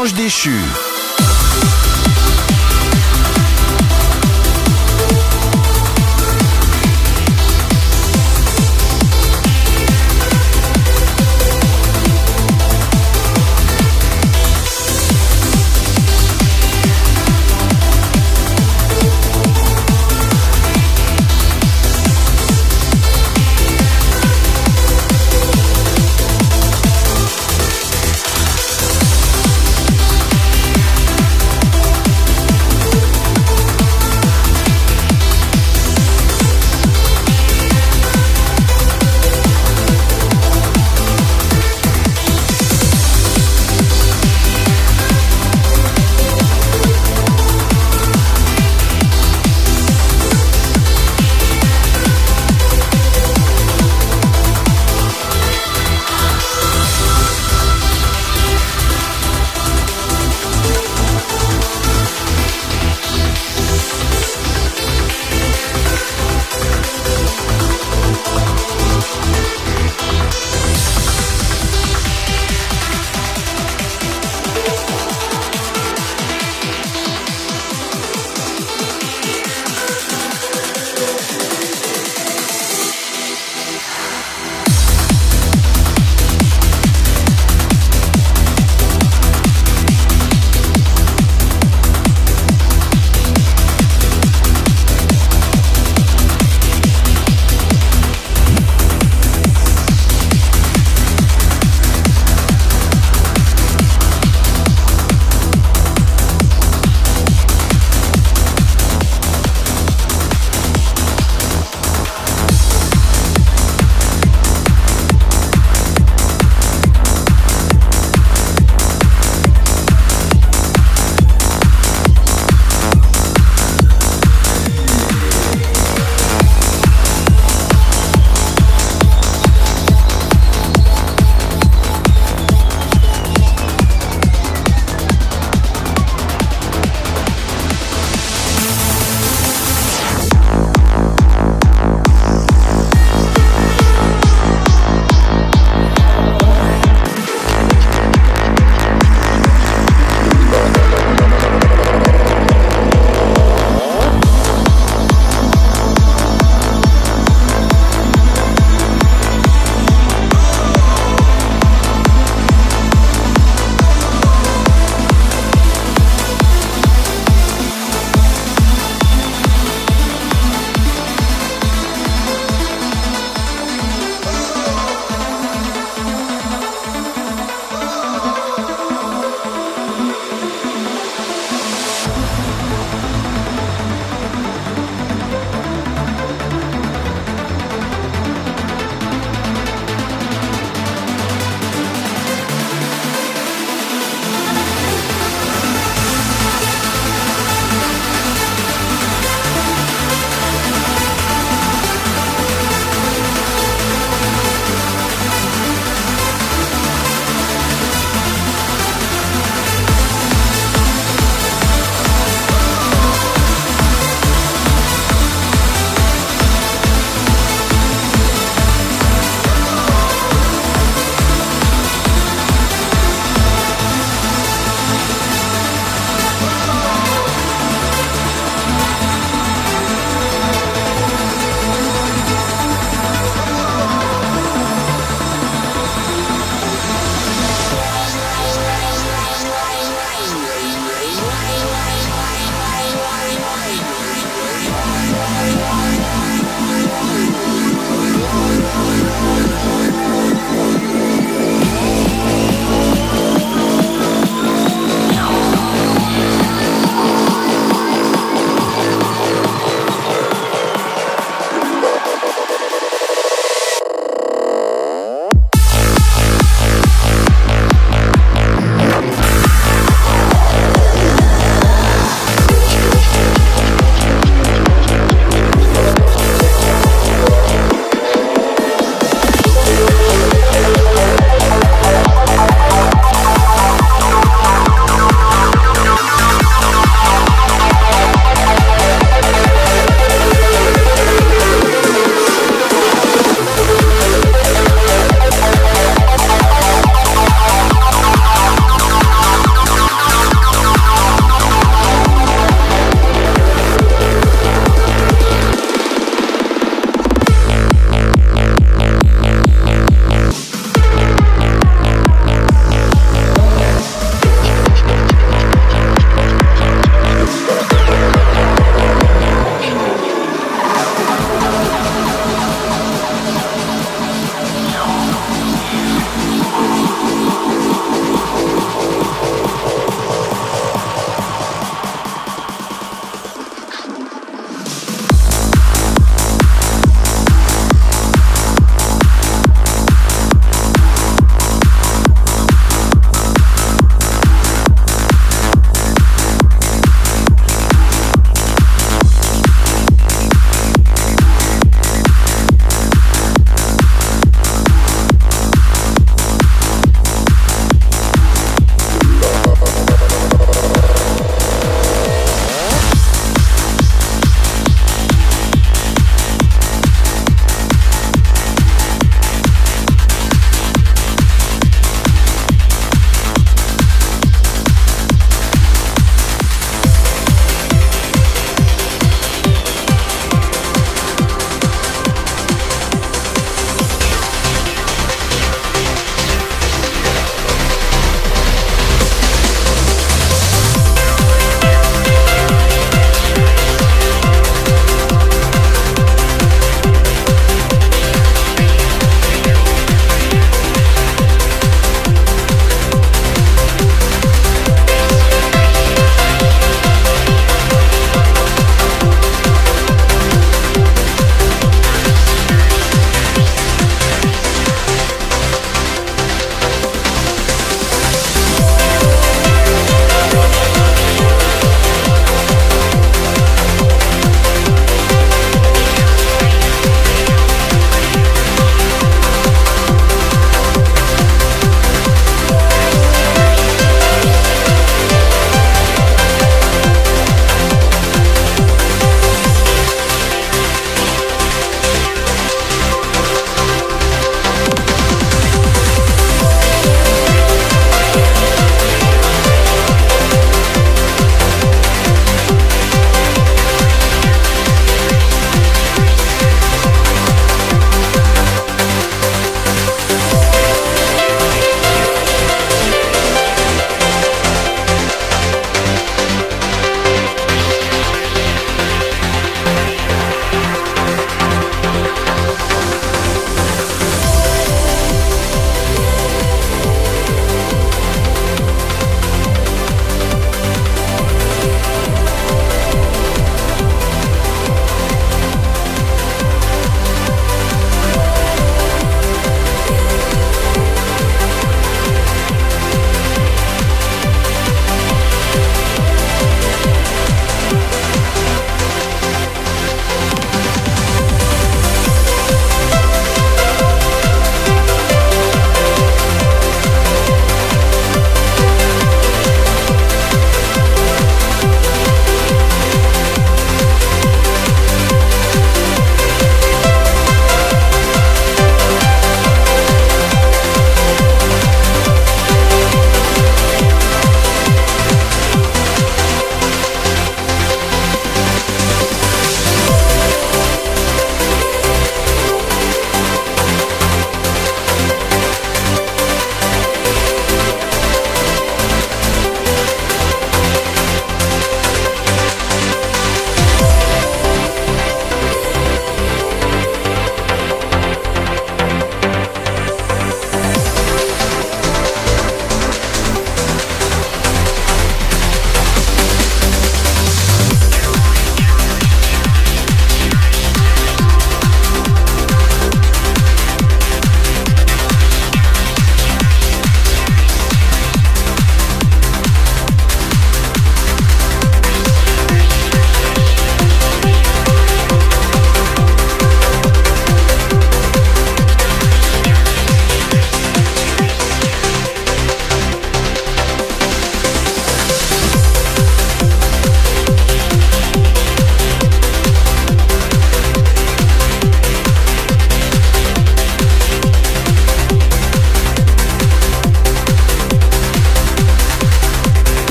Ange déchu.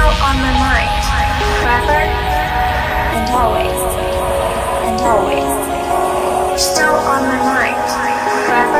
now on my mind, forever and always, and always. Still on my mind, forever.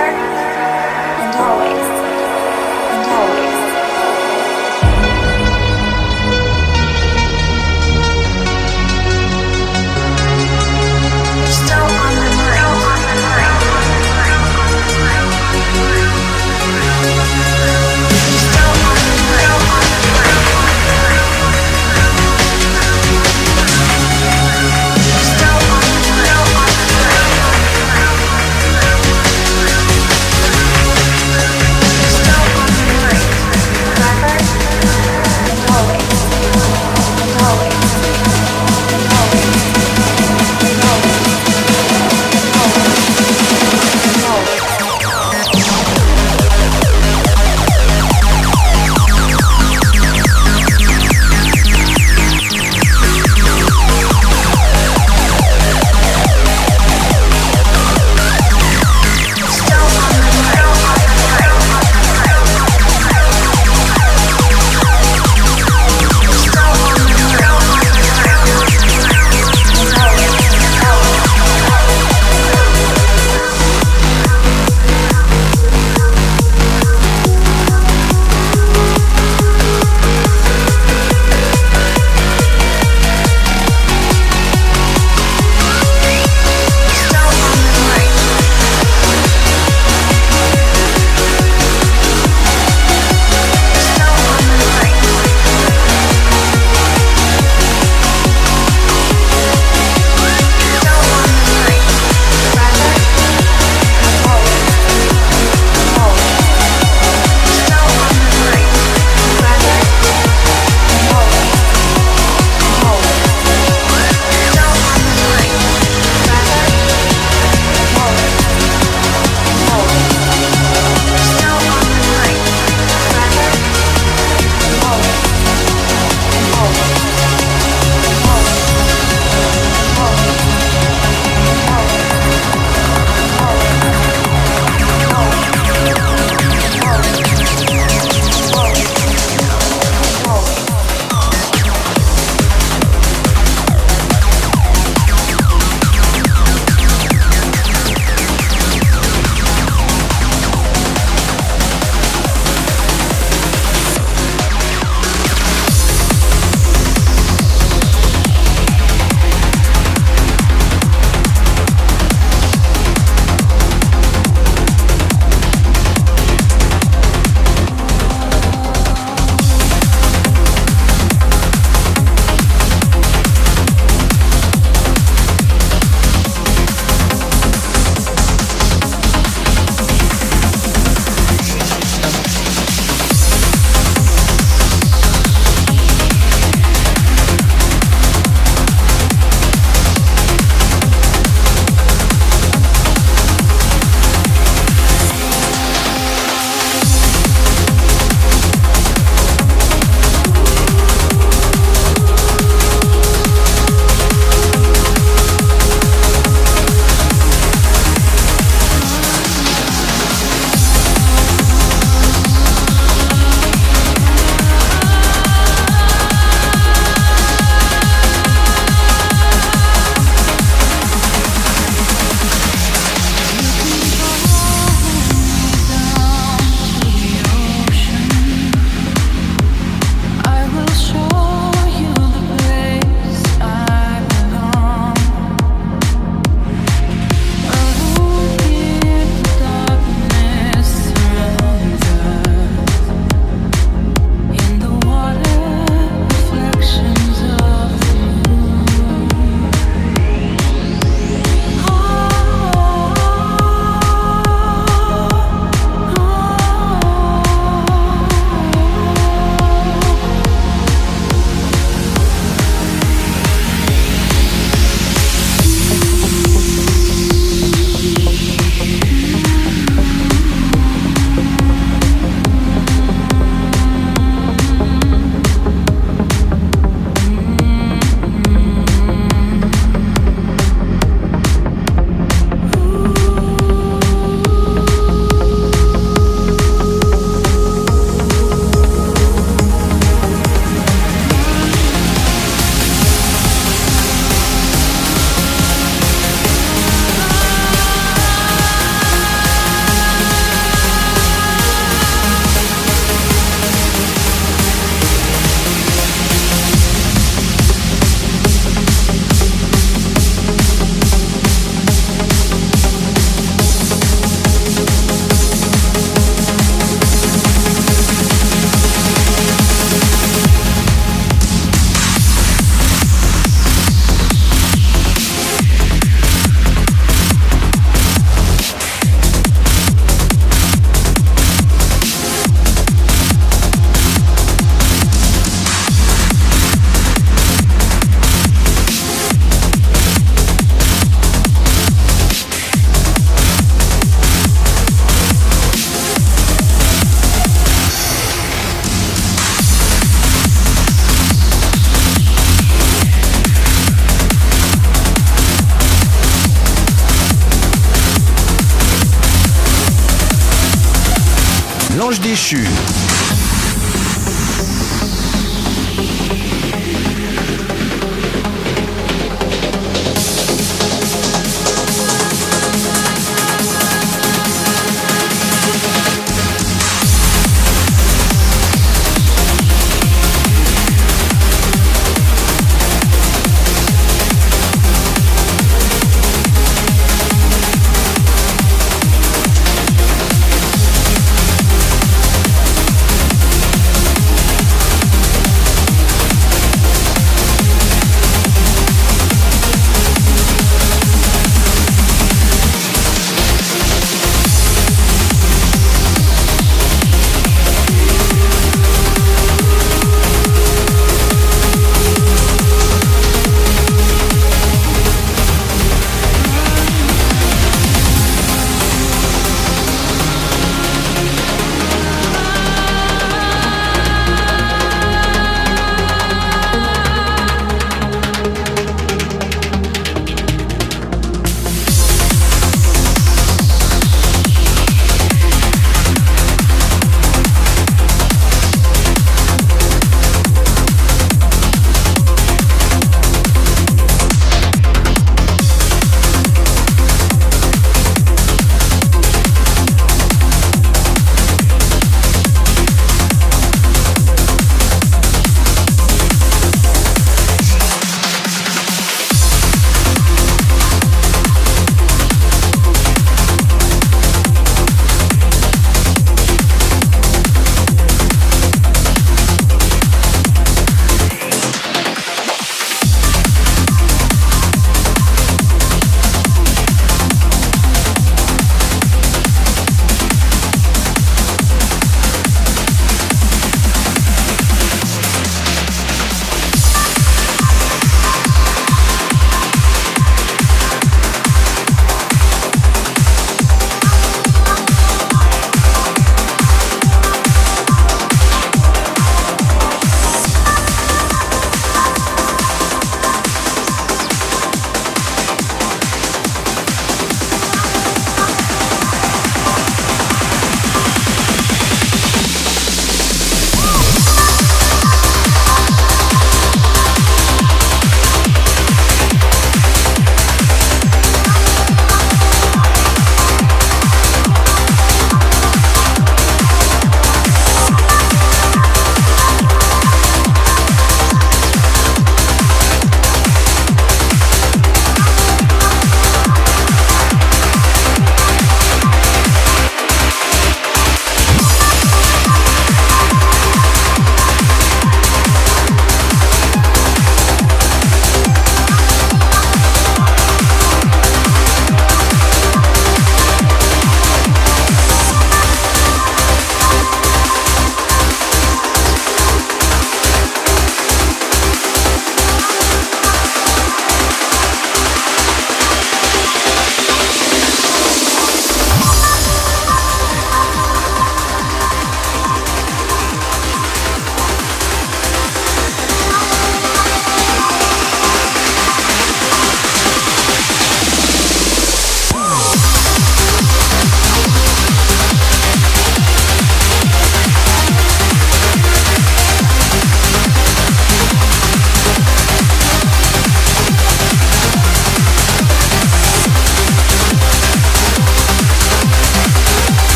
去